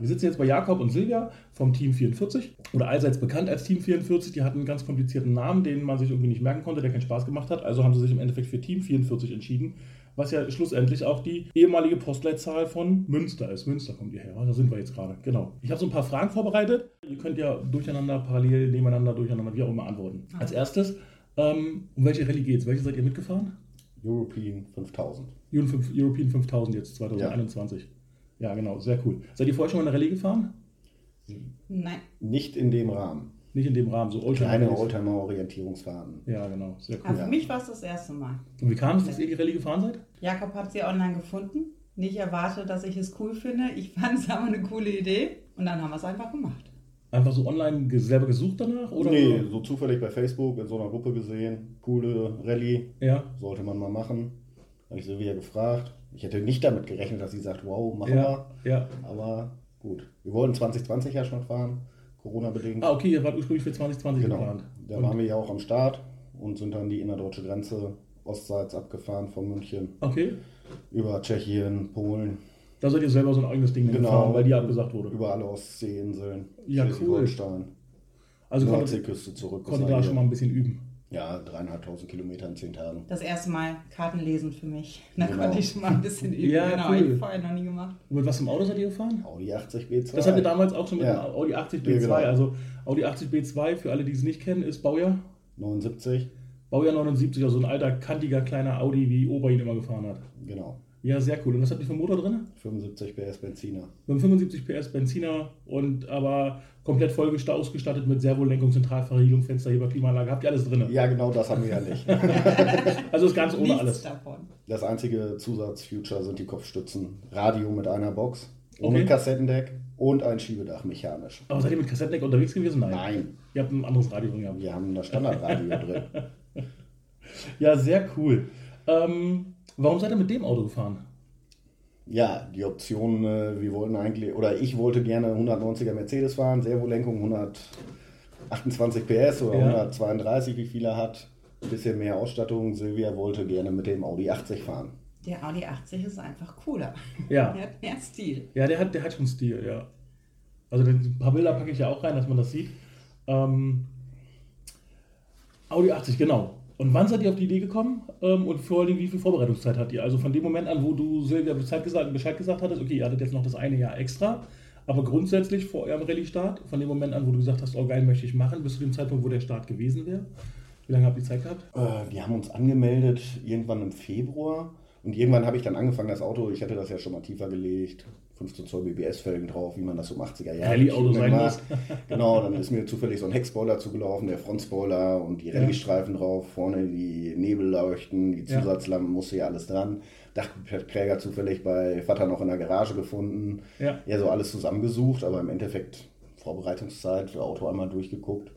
Wir sitzen jetzt bei Jakob und Silvia vom Team 44 oder allseits bekannt als Team 44. Die hatten einen ganz komplizierten Namen, den man sich irgendwie nicht merken konnte, der keinen Spaß gemacht hat. Also haben sie sich im Endeffekt für Team 44 entschieden, was ja schlussendlich auch die ehemalige Postleitzahl von Münster ist. Münster kommt ihr her, da sind wir jetzt gerade. Genau. Ich habe so ein paar Fragen vorbereitet. Ihr könnt ja durcheinander, parallel, nebeneinander, durcheinander, wie auch immer antworten. Als erstes, ähm, um welche Rallye geht es? Welche seid ihr mitgefahren? European 5000. European 5000 jetzt 2021. Ja. Ja, genau, sehr cool. Seid ihr vorher schon mal eine Rallye gefahren? Nein. Nicht in dem Rahmen. Nicht in dem Rahmen, so Kleine Oldtimer-Orientierungsfahrten. Ja, genau, sehr cool. Aber für mich war es das erste Mal. Und wie kam es, dass ihr die Rallye gefahren seid? Jakob hat sie online gefunden. Nicht erwartet, dass ich es cool finde. Ich fand es aber eine coole Idee. Und dann haben wir es einfach gemacht. Einfach so online selber gesucht danach? Oder? Nee, so zufällig bei Facebook in so einer Gruppe gesehen. Coole Rallye, Ja, sollte man mal machen. Habe ich Silvia gefragt. Ich hätte nicht damit gerechnet, dass sie sagt, wow, machen ja, ja. wir. Aber gut. Wir wollten 2020 ja schon fahren, Corona-bedingt. Ah, okay, ihr wart ursprünglich für 2020 genau. geplant. Da Und- waren wir ja auch am Start und sind dann die innerdeutsche Grenze ostseits abgefahren von München Okay, über Tschechien, Polen, da seid ihr selber so ein eigenes Ding Genau. gefahren, weil die abgesagt wurde. über alle Ostseeinseln, Ja, Schleswig-Holstein, Also konnte, Nordseeküste zurück. konnte da schon mal ein bisschen üben. Ja, dreieinhalbtausend Kilometer in zehn Tagen. Das erste Mal Karten lesen für mich. Da Genau. konnte ich schon mal ein bisschen üben. Ja, genau, cool. ich vorher noch nie gemacht. Und mit was im Auto seid ihr gefahren? Audi 80 B2. Das hatten wir damals auch schon mit Ja. dem Audi 80 B2. Ja, genau. Also Audi 80 B2, für alle, die es nicht kennen, ist Baujahr. 79, Baujahr 79, also ein alter, kantiger, kleiner Audi, wie Ober ihn immer gefahren hat. genau. Ja, sehr cool. Und was habt ihr für einen Motor drin? 75 PS Benziner. Haben 75 PS Benziner und aber komplett voll gesta- ausgestattet mit Servolenkung, Zentralverriegelung, Fensterheber, Klimaanlage. Habt ihr alles drin? Ja, genau das haben wir ja nicht. Also ist ganz ohne Nichts alles. davon. Das einzige Zusatzfuture sind die Kopfstützen. Radio mit einer Box, ohne Okay. Kassettendeck und ein Schiebedach mechanisch. Aber seid ihr mit Kassettendeck unterwegs gewesen? Nein. Nein, Ihr habt ein anderes Radio drin gehabt. wir haben das Standardradio drin. Ja, sehr cool. Ähm, warum seid ihr mit dem Auto gefahren? Ja, die Option, äh, wir wollten eigentlich, oder ich wollte gerne 190er Mercedes fahren, Servolenkung 128 PS oder Ja. 132, wie viel er hat. Ein bisschen mehr Ausstattung. Silvia wollte gerne mit dem Audi 80 fahren. Der Audi 80 ist einfach cooler. Ja. Er hat mehr Stil. Ja, der hat, der hat schon Stil, ja. Also ein paar Bilder packe ich ja auch rein, dass man das sieht. Ähm, Audi 80, genau. Und wann seid ihr auf die Idee gekommen? Ähm, und vor allem, wie viel Vorbereitungszeit hattet ihr? Also von dem Moment an, wo du Silvia Bescheid gesagt, Bescheid gesagt hattest, okay, ihr hattet jetzt noch das eine Jahr extra, aber grundsätzlich vor eurem Rallye-Start, von dem Moment an, wo du gesagt hast, oh geil, möchte ich machen, bis zu dem Zeitpunkt, wo der Start gewesen wäre. Wie lange habt ihr Zeit gehabt? Äh, wir haben uns angemeldet irgendwann im Februar und irgendwann habe ich dann angefangen, das Auto, ich hatte das ja schon mal tiefer gelegt, 15 Zoll BBS-Felgen drauf, wie man das so im 80er Jahren Rallye-Auto sein mag. muss. Genau, dann ist mir zufällig so ein Heckspoiler zugelaufen, der Frontspoiler und die Ja. Rallye-Streifen drauf, vorne die Nebelleuchten, die Ja. Zusatzlampen, musste ja alles dran. Dachpräger zufällig bei Vater noch in der Garage gefunden. Ja. Ja, so alles zusammengesucht, aber im Endeffekt Vorbereitungszeit, für Auto einmal durchgeguckt.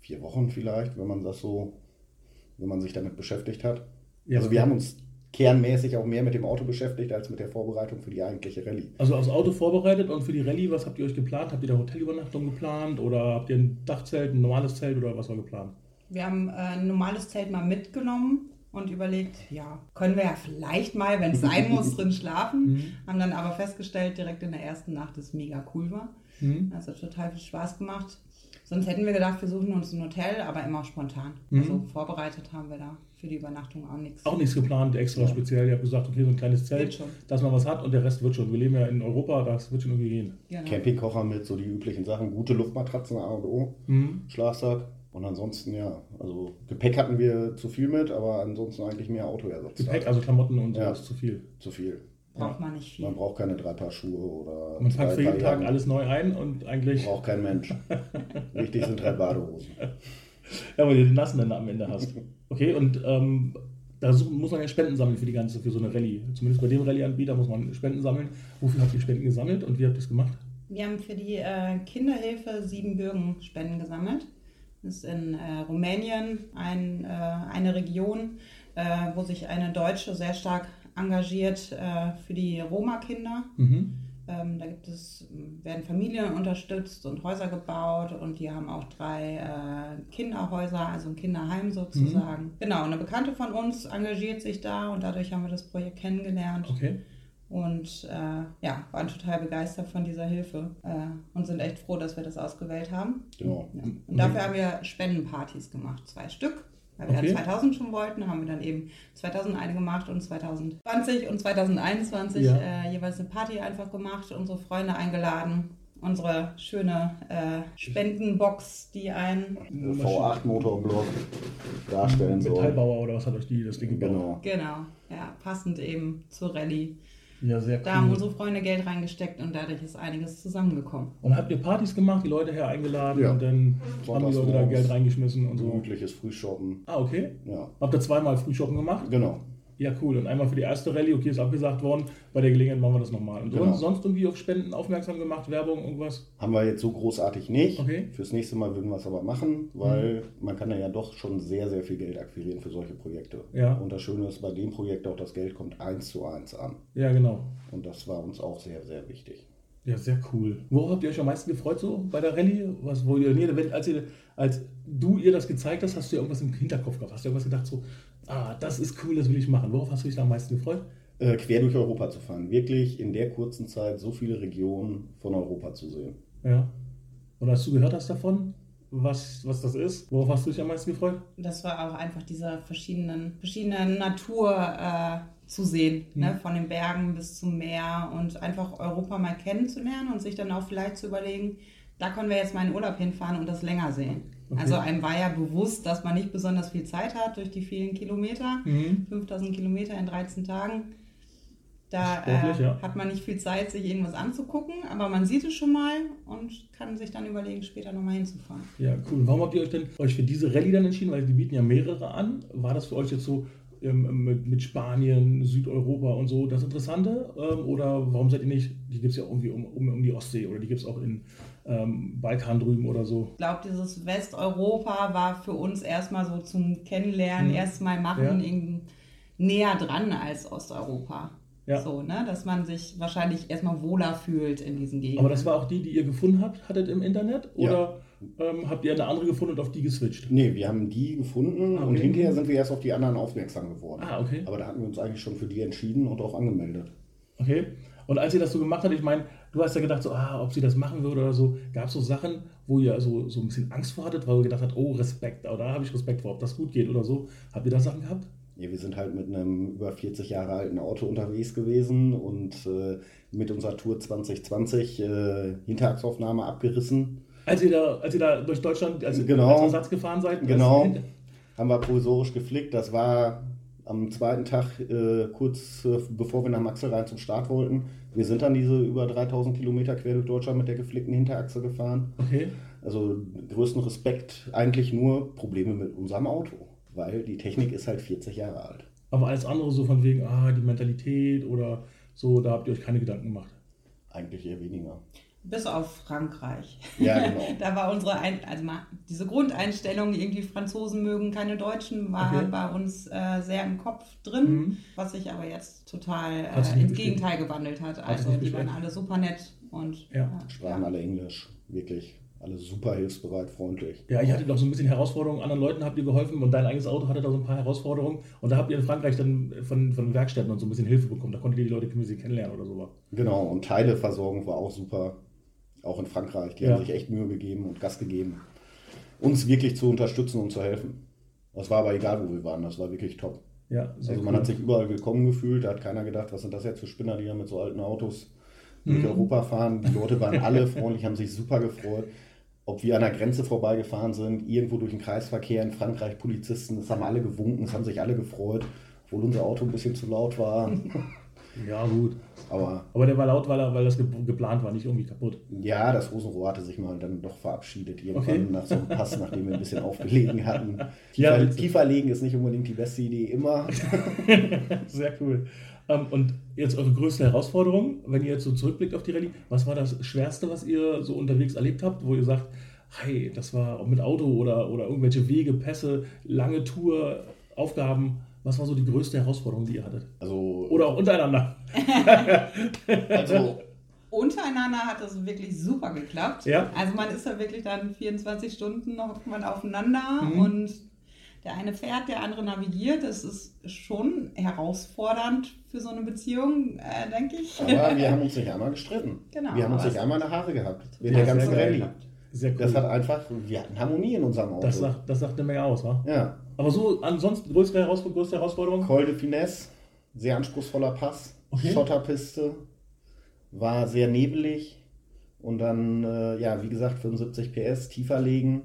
Vier Wochen vielleicht, wenn man das so, wenn man sich damit beschäftigt hat. Ja, also wir haben uns kernmäßig auch mehr mit dem Auto beschäftigt als mit der Vorbereitung für die eigentliche Rallye. Also aufs Auto vorbereitet und für die Rallye, was habt ihr euch geplant? Habt ihr da Hotelübernachtung geplant oder habt ihr ein Dachzelt, ein normales Zelt oder was war geplant? Wir haben äh, ein normales Zelt mal mitgenommen und überlegt, ja, können wir ja vielleicht mal, wenn es sein muss, drin schlafen. Haben dann aber festgestellt, direkt in der ersten Nacht, dass es mega cool war. Mhm. Das hat total viel Spaß gemacht. Sonst hätten wir gedacht, wir suchen uns ein Hotel, aber immer spontan. Mhm. Also vorbereitet haben wir da für die Übernachtung auch nichts. Auch nichts geplant, extra speziell. Ihr habt gesagt, okay, so ein kleines Zelt, dass man was hat und der Rest wird schon. Wir leben ja in Europa, das wird schon irgendwie gehen. Genau. Campingkocher mit, so die üblichen Sachen, gute Luftmatratzen, A und O, Mhm. Schlafsack. Und ansonsten, ja, also Gepäck hatten wir zu viel mit, aber ansonsten eigentlich mehr Autoersatz. Gepäck, also Klamotten und so Ja. ist zu viel. Zu viel. Braucht man nicht viel. Man braucht keine drei Paar Schuhe oder Man packt für jeden Tag alles neu ein und eigentlich, Braucht kein Mensch. Wichtig sind drei Badehosen. ja, weil du den nassen dann am Ende hast. Okay, und ähm, da muss man ja Spenden sammeln für die ganze, für so eine Rallye. Zumindest bei dem Rallye-Anbieter muss man Spenden sammeln. Wofür habt ihr Spenden gesammelt und wie habt ihr es gemacht? Wir haben für die äh, Kinderhilfe Siebenbürgen Spenden gesammelt. Das ist in äh, Rumänien ein, äh, eine Region, äh, wo sich eine Deutsche sehr stark engagiert äh, für die Roma-Kinder. Mhm. Ähm, da gibt es, werden Familien unterstützt und Häuser gebaut und die haben auch drei äh, Kinderhäuser, also ein Kinderheim sozusagen. Genau, und eine Bekannte von uns engagiert sich da und dadurch haben wir das Projekt kennengelernt. Okay. und äh, ja, waren total begeistert von dieser Hilfe äh, und sind echt froh, dass wir das ausgewählt haben. Genau. Ja. Und dafür haben wir Spendenpartys gemacht, zwei Stück. Weil wir Okay. ja 2000 schon wollten, haben wir dann eben 2001 gemacht und 2020 und 2021 Ja. äh, jeweils eine Party einfach gemacht, unsere Freunde eingeladen, unsere schöne äh, Spendenbox, die ein V8 Motorblock darstellen soll. Metallbauer oder was hat euch die das Ding gebaut? Genau. Genau, ja, passend eben zur Rallye. Ja, sehr Da haben cool. unsere Freunde Geld reingesteckt und dadurch ist einiges zusammengekommen. Und habt ihr Partys gemacht, die Leute her eingeladen Ja. und dann haben die Leute da. Geld reingeschmissen und so. Gemütliches Frühshoppen. Ah, okay. Ja, Habt ihr zweimal Frühshoppen gemacht? genau. Ja, cool. Und einmal für die erste Rallye, okay, ist abgesagt worden. Bei der Gelegenheit machen wir das nochmal. Und Genau. sonst, irgendwie auf Spenden aufmerksam gemacht, Werbung, irgendwas? Haben wir jetzt so großartig nicht. Okay. Fürs nächste Mal würden wir es aber machen, weil man kann ja doch schon sehr, sehr viel Geld akquirieren für solche Projekte. Ja. Und das Schöne ist bei dem Projekt auch, das Geld kommt eins zu eins an. Ja, genau. Und das war uns auch sehr, sehr wichtig. Ja, sehr cool. Worauf habt ihr euch am meisten gefreut so bei der Rallye? Was, wo ihr, nee, wenn, als, ihr, als du ihr das gezeigt hast, hast du ja irgendwas im Hinterkopf gehabt. Hast du irgendwas gedacht so, ah, das ist cool, das will ich machen. Worauf hast du dich da am meisten gefreut? Äh, quer durch Europa zu fahren. Wirklich in der kurzen Zeit so viele Regionen von Europa zu sehen. Ja. Und als du gehört hast davon, was, was das ist, worauf hast du dich am meisten gefreut? Das war auch einfach diese verschiedenen, verschiedene Natur äh, zu sehen, ne? von den Bergen bis zum Meer und einfach Europa mal kennenzulernen und sich dann auch vielleicht zu überlegen, da können wir jetzt mal in Urlaub hinfahren und das länger sehen. Okay. Also einem war ja bewusst, dass man nicht besonders viel Zeit hat durch die vielen Kilometer, Mhm. 5000 Kilometer in 13 Tagen. Da äh, ja. hat man nicht viel Zeit, sich irgendwas anzugucken, aber man sieht es schon mal und kann sich dann überlegen, später nochmal hinzufahren. Ja, cool. Warum habt ihr euch denn euch für diese Rallye dann entschieden? Weil die bieten ja mehrere an. War das für euch jetzt so ähm, mit, mit Spanien, Südeuropa und so das Interessante? Ähm, oder warum seid ihr nicht, die gibt es ja irgendwie um, um, um die Ostsee oder die gibt es auch in ähm, Balkan drüben oder so? Ich glaube, dieses Westeuropa war für uns erstmal so zum Kennenlernen, Mhm. erstmal machen, Ja. irgendwie näher dran als Osteuropa. Ja. So, ne? Dass man sich wahrscheinlich erstmal wohler fühlt in diesen Gegenden. Aber das war auch die, die ihr gefunden habt, hattet im Internet? Oder ähm, habt ihr eine andere gefunden und auf die geswitcht? Nee, wir haben die gefunden Ah, und okay. hinterher sind wir erst auf die anderen aufmerksam geworden. Ah, okay. Aber da hatten wir uns eigentlich schon für die entschieden und auch angemeldet. Okay. Und als ihr das so gemacht habt, ich meine, du hast ja gedacht, so, ah, ob sie das machen würde oder so, gab es so Sachen, wo ihr so, so ein bisschen Angst vor hattet, weil ihr gedacht habt, oh, Respekt, da habe ich Respekt vor, ob das gut geht oder so. Habt ihr da Sachen gehabt? Ja, wir sind halt mit einem über 40 Jahre alten Auto unterwegs gewesen und äh, mit unserer Tour 2020 äh, Hinterachsaufnahme abgerissen. Als ihr da, als ihr da durch Deutschland als, Genau. als Ersatz gefahren seid? Genau. Haben wir provisorisch geflickt. Das war am zweiten Tag, äh, kurz äh, bevor wir nach Maxelrhein zum Start wollten. Wir sind dann diese über 3000 Kilometer quer durch Deutschland mit der geflickten Hinterachse gefahren. Okay. Also größten Respekt, eigentlich nur Probleme mit unserem Auto, weil die Technik ist halt 40 Jahre alt. Aber alles andere so von wegen, ah, die Mentalität oder so, da habt ihr euch keine Gedanken gemacht. Eigentlich eher weniger. Bis auf Frankreich. Ja, genau. da war unsere, Ein also mal, diese Grundeinstellung, irgendwie Franzosen mögen keine Deutschen, war Okay. bei uns äh, sehr im Kopf drin, Mhm. was sich aber jetzt total äh, ins. Gegenteil gewandelt hat. Also die waren alle super nett und Ja. Sprachen alle Englisch, wirklich. Alle super hilfsbereit, freundlich. Ja, ich hatte doch so ein bisschen Herausforderungen. Anderen Leuten habt ihr geholfen und dein eigenes Auto hatte da so ein paar Herausforderungen. Und da habt ihr in Frankreich dann von, von Werkstätten und so ein bisschen Hilfe bekommen. Da konntet ihr die Leute ein bisschen kennenlernen oder so. Genau, und Teileversorgung war auch super. Auch in Frankreich. Die Ja. haben sich echt Mühe gegeben und Gas gegeben, uns wirklich zu unterstützen und zu helfen. Das war aber egal, wo wir waren. Das war wirklich top. Ja, Also man cool. hat sich überall willkommen gefühlt. Da hat keiner gedacht, was sind das jetzt für Spinner, die da mit so alten Autos durch Mhm. Europa fahren. Die Leute waren alle freundlich, haben sich super gefreut. Ob wir an der Grenze vorbeigefahren sind, irgendwo durch den Kreisverkehr in Frankreich, Polizisten, das haben alle gewunken, es haben sich alle gefreut, obwohl unser Auto ein bisschen zu laut war. Ja, gut. Aber Aber der war laut, weil, er, weil das ge geplant war, nicht irgendwie kaputt. ja, das Rosenrohr hatte sich mal dann doch verabschiedet irgendwann Okay. nach so einem Pass, nachdem wir ein bisschen aufgelegen hatten. Ja, Tiefer, witzig. tiefer legen ist nicht unbedingt die beste Idee immer. Sehr cool. Ähm, und jetzt eure größte Herausforderung, wenn ihr jetzt so zurückblickt auf die Rallye, was war das Schwerste, was ihr so unterwegs erlebt habt, wo ihr sagt, hey, das war mit Auto oder, oder irgendwelche Wege, Pässe, lange Tour, Aufgaben. Was war so die größte Herausforderung, die ihr hattet? Also, Oder auch untereinander? also Untereinander hat das wirklich super geklappt. Ja. Also man ist ja wirklich dann 24 Stunden noch mal aufeinander Mhm. und Der eine fährt, der andere navigiert. Das ist schon herausfordernd für so eine Beziehung, äh, denke ich. Aber wir haben uns nicht einmal gestritten. Genau, wir haben uns nicht einmal eine Haare gehabt. Ja, der sehr ganzen. Rallye. Sehr cool. Das hat einfach, wir hatten Harmonie in unserem Auto. das, sagt, das sagt eine Menge aus, wa? ja. Aber so ansonsten größere, Herausforderung, größte Herausforderung? Col de Finesse, sehr anspruchsvoller Pass, Okay. Schotterpiste, war sehr nebelig und dann, äh, ja, wie gesagt, 75 PS, tiefer legen.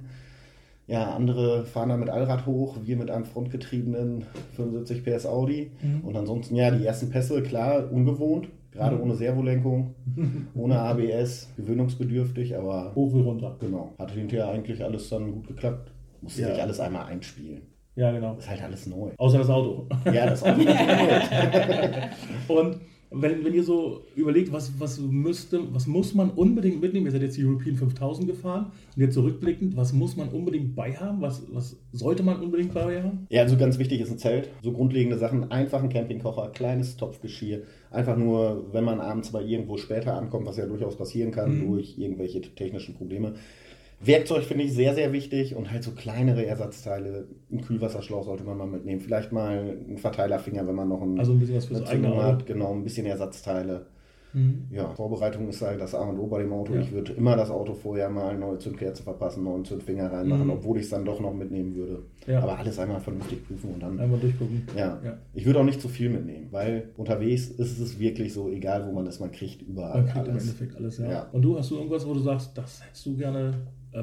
Ja, andere fahren da mit Allrad hoch, wir mit einem frontgetriebenen 75 PS Audi. Mhm. Und ansonsten, ja, die ersten Pässe, klar, ungewohnt, gerade Mhm. ohne Servolenkung, ohne ABS, gewöhnungsbedürftig, aber Hoch wie runter. genau, hat hinterher eigentlich alles dann gut geklappt. Musste Ja. sich alles einmal einspielen. Ja, genau. Ist halt alles neu. Außer das Auto. Ja, das Auto ist neu. Und wenn, wenn ihr so überlegt, was, was müsste, was muss man unbedingt mitnehmen, ihr seid jetzt die European 5000 gefahren und jetzt zurückblickend, was muss man unbedingt bei haben? Was, was sollte man unbedingt bei haben? Ja, also ganz wichtig ist ein Zelt. So grundlegende Sachen. Einfach ein Campingkocher, kleines Topfgeschirr. Einfach nur, wenn man abends mal irgendwo später ankommt, was ja durchaus passieren kann Mhm. durch irgendwelche technischen Probleme. Werkzeug finde ich sehr, sehr wichtig und halt so kleinere Ersatzteile. Ein Kühlwasserschlauch sollte man mal mitnehmen. Vielleicht mal einen Verteilerfinger, wenn man noch einen Also ein bisschen was fürs eigene Auto. hat. Genau, ein bisschen Ersatzteile. Mhm. Ja, Vorbereitung ist halt das A und O bei dem Auto. Ja. Ich würde immer das Auto vorher mal neue Zündkerze verpassen, neuen Zündfinger reinmachen, Mhm. obwohl ich es dann doch noch mitnehmen würde. Ja. Aber alles einmal vernünftig prüfen und dann Einmal durchgucken. ja. Ja. Ich würde auch nicht zu viel mitnehmen, weil unterwegs ist es wirklich so, egal wo man ist, man kriegt überall Man kriegt im alles. Endeffekt alles, ja. Und du, hast du irgendwas, wo du sagst, das hättest du gerne,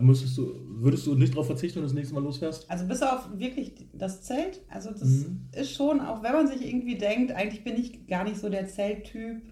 müsstest du, würdest du nicht darauf verzichten, wenn du das nächste Mal losfährst? Also bis auf wirklich das Zelt. Also das Mhm. ist schon, auch wenn man sich irgendwie denkt, eigentlich bin ich gar nicht so der Zelttyp.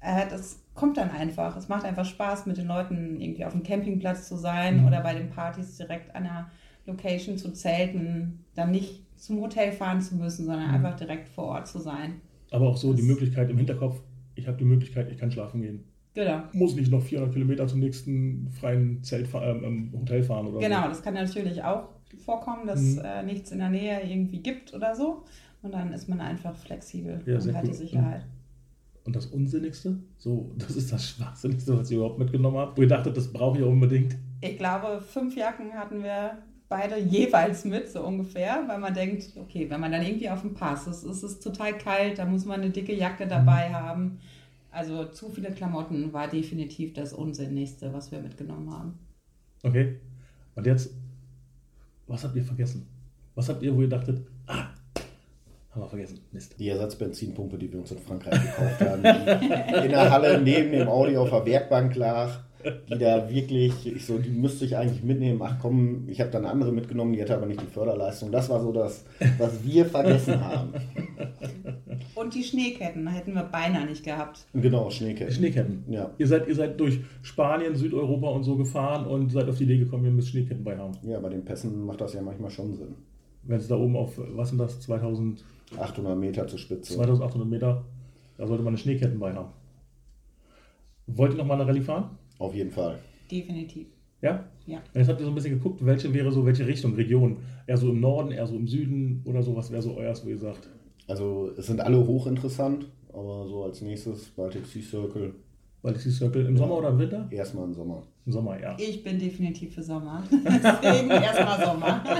Äh, das kommt dann einfach. Es macht einfach Spaß, mit den Leuten irgendwie auf dem Campingplatz zu sein Mhm. oder bei den Partys direkt an der Location zu zelten. Dann nicht zum Hotel fahren zu müssen, sondern Mhm. einfach direkt vor Ort zu sein. Aber auch so die Das- Möglichkeit im Hinterkopf, ich habe die Möglichkeit, ich kann schlafen gehen. Genau. Muss nicht noch 400 Kilometer zum nächsten freien Zelt, ähm, ähm, Hotel fahren oder Genau, so. das kann natürlich auch vorkommen, dass Mhm. äh, nichts in der Nähe irgendwie gibt oder so. Und dann ist man einfach flexibel Ja, und hat cool. die Sicherheit. Und das Unsinnigste, so, das ist das Schwachsinnigste, was ihr überhaupt mitgenommen habt, wo ihr dachtet, das brauche ich auch unbedingt. Ich glaube, fünf Jacken hatten wir beide jeweils mit, so ungefähr, weil man denkt, okay, wenn man dann irgendwie auf dem Pass ist, ist es total kalt, da muss man eine dicke Jacke dabei haben. Also zu viele Klamotten war definitiv das Unsinnigste, was wir mitgenommen haben. Okay. Und jetzt, was habt ihr vergessen? Was habt ihr, wo ihr dachtet, ah, haben wir vergessen, Mist. Die Ersatzbenzinpumpe, die wir uns in Frankreich gekauft haben, die in der Halle neben dem Audi auf der Werkbank lag, die da wirklich, ich so, die müsste ich eigentlich mitnehmen. Ach komm, ich habe dann eine andere mitgenommen, die hatte aber nicht die Förderleistung. Das war so das, was wir vergessen haben. Und die Schneeketten hätten wir beinahe nicht gehabt. Genau, Schneeketten. Schneeketten. Ja. Ihr seid, ihr seid durch Spanien, Südeuropa und so gefahren und seid auf die Idee gekommen, ihr müsst Schneeketten bei haben. ja, bei den Pässen macht das ja manchmal schon Sinn. Wenn es da oben auf, was sind das, 2000, 800 Meter zur Spitze. 2800 Meter, da sollte man eine Schneeketten bei haben. Wollt ihr noch mal eine Rallye fahren? Auf jeden Fall. Definitiv. Ja? Ja. Und Jetzt habt ihr so ein bisschen geguckt, welche wäre so, welche Richtung, Region? Eher so im Norden, eher so im Süden oder so, was wäre so euers, wo ihr sagt? Also es sind alle hochinteressant, aber so als nächstes Baltic Sea Circle Baltic Sea Circle im Sommer oder im Winter? erstmal im Sommer. Im Sommer, ja. Ich bin definitiv für Sommer. Deswegen erstmal Sommer.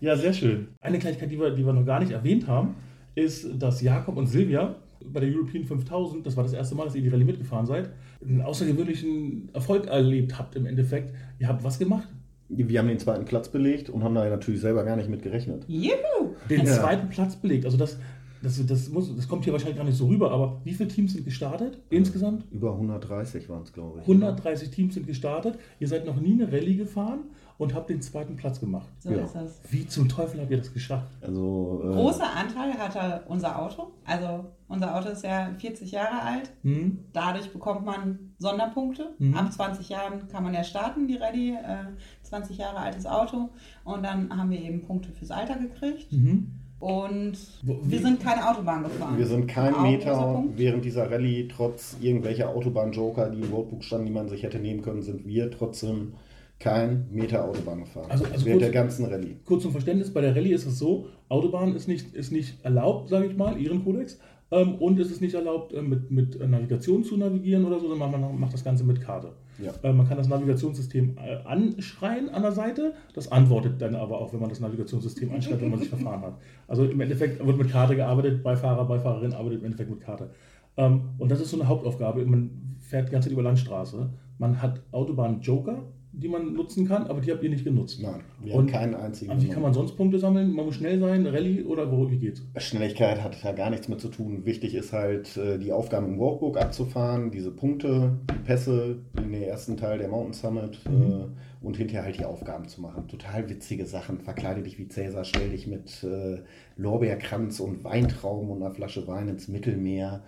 Ja, sehr schön. Eine Kleinigkeit, die wir, die wir noch gar nicht erwähnt haben, ist, dass Jakob und Silvia bei der European 5000, das war das erste Mal, dass ihr die Rallye mitgefahren seid, einen außergewöhnlichen Erfolg erlebt habt im Endeffekt. Ihr habt was gemacht? Wir haben den zweiten Platz belegt und haben da natürlich selber gar nicht mit gerechnet. Juhu! Den Ja. zweiten Platz belegt. Also das, das, das, muss, das kommt hier wahrscheinlich gar nicht so rüber, aber wie viele Teams sind gestartet insgesamt? Über 130 waren es, glaube ich. 130 Teams sind gestartet. Ihr seid noch nie eine Rallye gefahren und habt den zweiten Platz gemacht. So Ja. ist das. Wie zum Teufel habt ihr das geschafft? Also, äh, Großer Anteil hatte unser Auto. Also unser Auto ist ja 40 Jahre alt. Hm? Dadurch bekommt man Sonderpunkte. Mhm. Ab 20 Jahren kann man ja starten, die Rallye. Äh, 20 Jahre altes Auto. Und dann haben wir eben Punkte fürs Alter gekriegt. Mhm. Und wir sind keine Autobahn gefahren. wir sind kein Auch Meter während dieser Rallye, trotz irgendwelcher Autobahn-Joker, die im Roadbook standen, die man sich hätte nehmen können, sind wir trotzdem kein Meter Autobahn gefahren. Also- also während kurz- der ganzen Rallye. Kurz zum Verständnis, bei der Rallye ist es so, Autobahn ist nicht, ist nicht erlaubt, sage ich mal, ihren Kodex, Ähm, und es ist nicht erlaubt, äh, mit, mit Navigation zu navigieren oder so, sondern man macht das Ganze mit Karte. Ja. Äh, man kann das Navigationssystem äh, anschreien an der Seite, das antwortet dann aber auch, wenn man das Navigationssystem anschreibt, wenn man sich verfahren hat. Also im Endeffekt wird mit Karte gearbeitet, Beifahrer, Beifahrerin arbeitet im Endeffekt mit Karte. Ähm, und das ist so eine Hauptaufgabe. Man fährt die ganze Zeit über Landstraße. Man hat Autobahn-Joker, die man nutzen kann, aber die habt ihr nicht genutzt. Nein, wir Und haben keinen einzigen. Also wie kann man sonst Punkte sammeln? Man muss schnell sein, Rallye oder wo, wie geht's? Schnelligkeit hat da gar nichts mit zu tun. Wichtig ist halt, äh, die Aufgaben im Walkbook abzufahren, diese Punkte, die Pässe in den ersten Teil der Mountain Summit Mhm. äh, und hinterher halt die Aufgaben zu machen. Total witzige Sachen. Verkleide dich wie Cäsar, stell dich mit äh, Lorbeerkranz und Weintrauben und einer Flasche Wein ins Mittelmeer.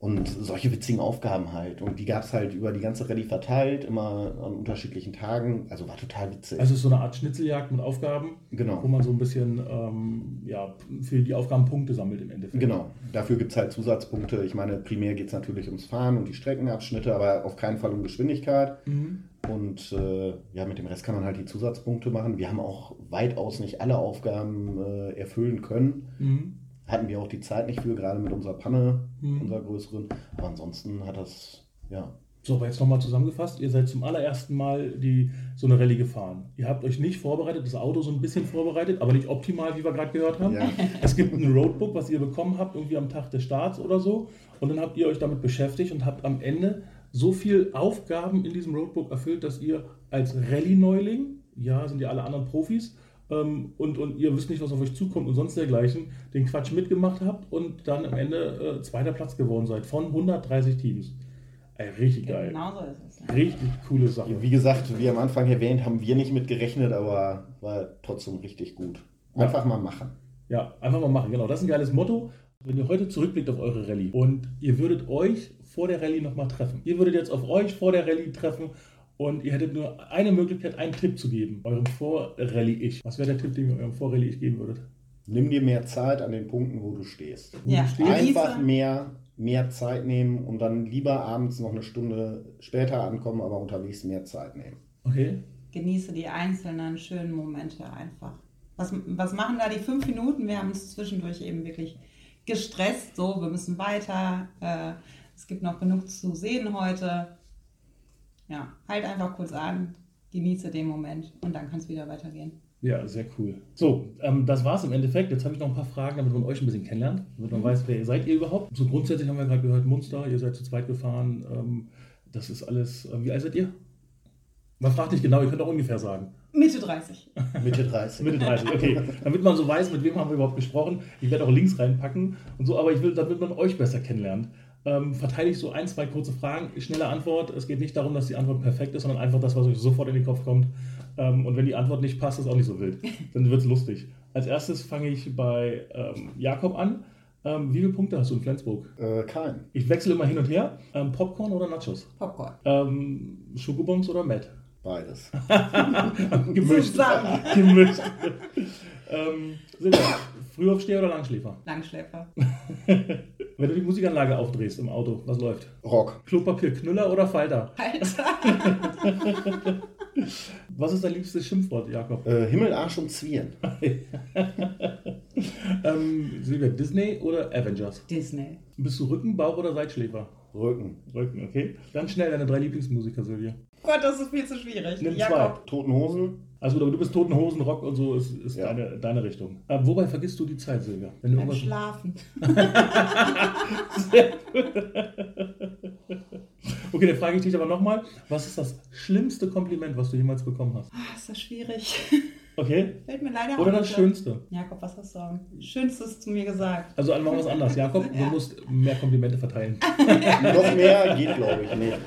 Und solche witzigen Aufgaben halt. Und die gab es halt über die ganze Rallye verteilt, immer an unterschiedlichen Tagen. Also war total witzig. Also es ist so eine Art Schnitzeljagd mit Aufgaben, genau. wo man so ein bisschen ähm, ja, für die Aufgaben Punkte sammelt im Endeffekt. Genau, dafür gibt es halt Zusatzpunkte. Ich meine, primär geht es natürlich ums Fahren und die Streckenabschnitte, aber auf keinen Fall um Geschwindigkeit. Mhm. Und äh, ja, mit dem Rest kann man halt die Zusatzpunkte machen. Wir haben auch weitaus nicht alle Aufgaben äh, erfüllen können. Mhm. Hatten wir auch die Zeit nicht für, gerade mit unserer Panne, Mhm. unserer größeren. Aber ansonsten hat das, ja, So, aber jetzt nochmal zusammengefasst. Ihr seid zum allerersten Mal die, so eine Rallye gefahren. Ihr habt euch nicht vorbereitet, das Auto so ein bisschen vorbereitet, aber nicht optimal, wie wir gerade gehört haben. ja Es gibt ein Roadbook, was ihr bekommen habt, irgendwie am Tag des Starts oder so. Und dann habt ihr euch damit beschäftigt und habt am Ende so viel Aufgaben in diesem Roadbook erfüllt, dass ihr als Rallye-Neuling, ja, sind ja alle anderen Profis, ähm, und, und ihr wisst nicht, was auf euch zukommt und sonst dergleichen, den Quatsch mitgemacht habt und dann am Ende äh, zweiter Platz geworden seid von 130 Teams. Ey, richtig geil. Genau so ist es. Ja. Richtig coole Sache. wie gesagt, wie am Anfang erwähnt, haben wir nicht mit gerechnet, aber war trotzdem richtig gut. Einfach mal machen. Ja, einfach mal machen, genau. Das ist ein geiles Motto. Wenn ihr heute zurückblickt auf eure Rallye und ihr würdet euch vor der Rallye nochmal treffen. Ihr würdet jetzt auf euch vor der Rallye treffen und ihr hättet nur eine Möglichkeit, einen Tipp zu geben, eurem Vor-Rallye-Ich. Was wäre der Tipp, den ihr eurem Vor-Rallye-Ich geben würdet? Nimm dir mehr Zeit an den Punkten, wo du stehst. Ja, Einfach genieße- mehr, mehr Zeit nehmen und dann lieber abends noch eine Stunde später ankommen, aber unterwegs mehr Zeit nehmen. Okay? genieße die einzelnen schönen Momente einfach. Was, was machen da die fünf Minuten? Wir haben uns zwischendurch eben wirklich gestresst. So, wir müssen weiter. Äh, es gibt noch genug zu sehen heute. Ja, halt einfach kurz an, genieße den Moment und dann kann es wieder weitergehen. Ja, sehr cool. So, ähm, das war's im Endeffekt. Jetzt habe ich noch ein paar Fragen, damit man euch ein bisschen kennenlernt, damit man weiß, wer ihr seid ihr überhaupt. So grundsätzlich haben wir gerade gehört, Munster, ihr seid zu zweit gefahren. Ähm, das ist alles. Äh, wie alt seid ihr? Man fragt nicht genau, ihr könnt auch ungefähr sagen. Mitte 30. Mitte 30. Mitte 30, okay. Damit man so weiß, mit wem haben wir überhaupt gesprochen. Ich werde auch Links reinpacken und so, aber ich will, damit man euch besser kennenlernt, ähm, verteile ich so ein, zwei kurze Fragen. Schnelle Antwort. Es geht nicht darum, dass die Antwort perfekt ist, sondern einfach das, was euch sofort in den Kopf kommt. Ähm, und wenn die Antwort nicht passt, ist auch nicht so wild. Dann wird es lustig. Als erstes fange ich bei ähm, Jakob an. Ähm, wie viele Punkte hast du in Flensburg? Äh, kein. Ich wechsle immer hin und her. Ähm, Popcorn oder Nachos? Popcorn. Ähm, Schokobons oder Matt? Beides. Gemischt. Zusammen. Gemischt. ähm, Silvia, Frühaufsteher oder Langschläfer? Langschläfer. Wenn du die Musikanlage aufdrehst im Auto, was läuft? Rock. Klopapier, Knüller oder Falter? Alter. Was ist dein liebstes Schimpfwort, Jakob? Äh, Himmel, Arsch und Zwirn. ähm, Silvia, Disney oder Avengers? Disney. Bist du Rücken, Bauch oder Seitschläfer? Rücken. Rücken, okay. Ganz schnell deine drei Lieblingsmusiker, Silvia. Gott, das ist viel zu schwierig. Nimm Jakob. Toten Hosen. Also, aber du bist Toten Hosen, Rock und so ist, ist Ja. deine, deine Richtung. Äh, wobei vergisst du die Zeit, Silvia? Wenn du Beim Schlafen. okay, dann frage ich dich aber nochmal, was ist das schlimmste Kompliment, was du jemals bekommen hast? Ah, ist das schwierig. Okay? Fällt mir leider Oder das nicht. Schönste? Jakob, was hast du am Schönstes zu mir gesagt? Also machen wir was anderes. Jakob, du Ja. musst mehr Komplimente verteilen. Noch mehr geht, glaube ich, nicht.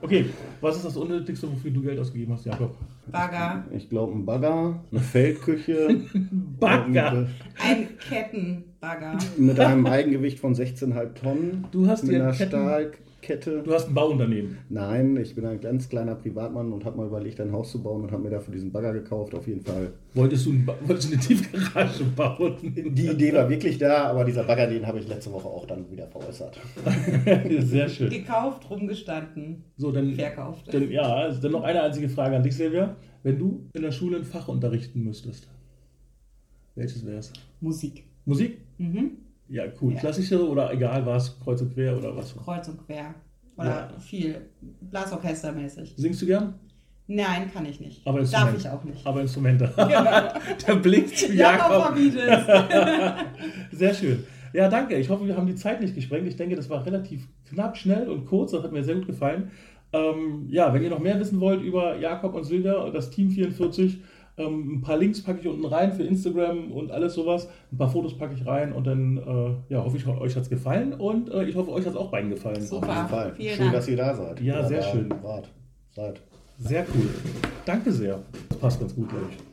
Okay, was ist das Unnötigste, wofür du Geld ausgegeben hast, Jakob? Bagger. Ich glaube, ein Bagger, eine Feldküche. Bagger! Ein Kettenbagger. Mit einem Eigengewicht von 16,5 Tonnen. Du hast mit einer Ketten- Stahlkette. Du hast ein Bauunternehmen. Nein, ich bin ein ganz kleiner Privatmann und habe mal überlegt, ein Haus zu bauen und habe mir dafür diesen Bagger gekauft. Auf jeden Fall. Wolltest du, wolltest du eine Tiefgarage bauen? Die Idee war wirklich da, aber dieser Bagger, den habe ich letzte Woche auch dann wieder veräußert. Sehr schön. Gekauft, rumgestanden, So, dann, verkauft. dann, ja, also dann noch eine einzige Frage an dich, Silvia. Wenn du in der Schule ein Fach unterrichten müsstest, welches wäre es? Musik. Musik? Mhm. Ja, cool. Ja. Klassische oder egal was, kreuz und quer oder was? Kreuz und quer. Oder Ja. viel Blasorchestermäßig. Singst du gern? Nein, kann ich nicht. Aber Darf ich auch nicht. Aber Instrumente. Genau. Der Blick zu Jakob Jakob. Sehr schön. Ja, danke. Ich hoffe, wir haben die Zeit nicht gesprengt. Ich denke, das war relativ knapp, schnell und kurz. Das hat mir sehr gut gefallen. Ähm, ja, wenn ihr noch mehr wissen wollt über Jakob und Silvia und das Team 44, ähm, ein paar Links packe ich unten rein für Instagram und alles sowas. Ein paar Fotos packe ich rein und dann äh, ja, hoffe ich, euch hat es gefallen und äh, ich hoffe, euch hat es auch beiden gefallen. Super. Auf jeden Fall. Vielen schön, Dank. dass ihr da seid. Ja, sehr da schön. Wart. Seid. Sehr cool. Danke sehr. Das passt ganz gut, glaube ich.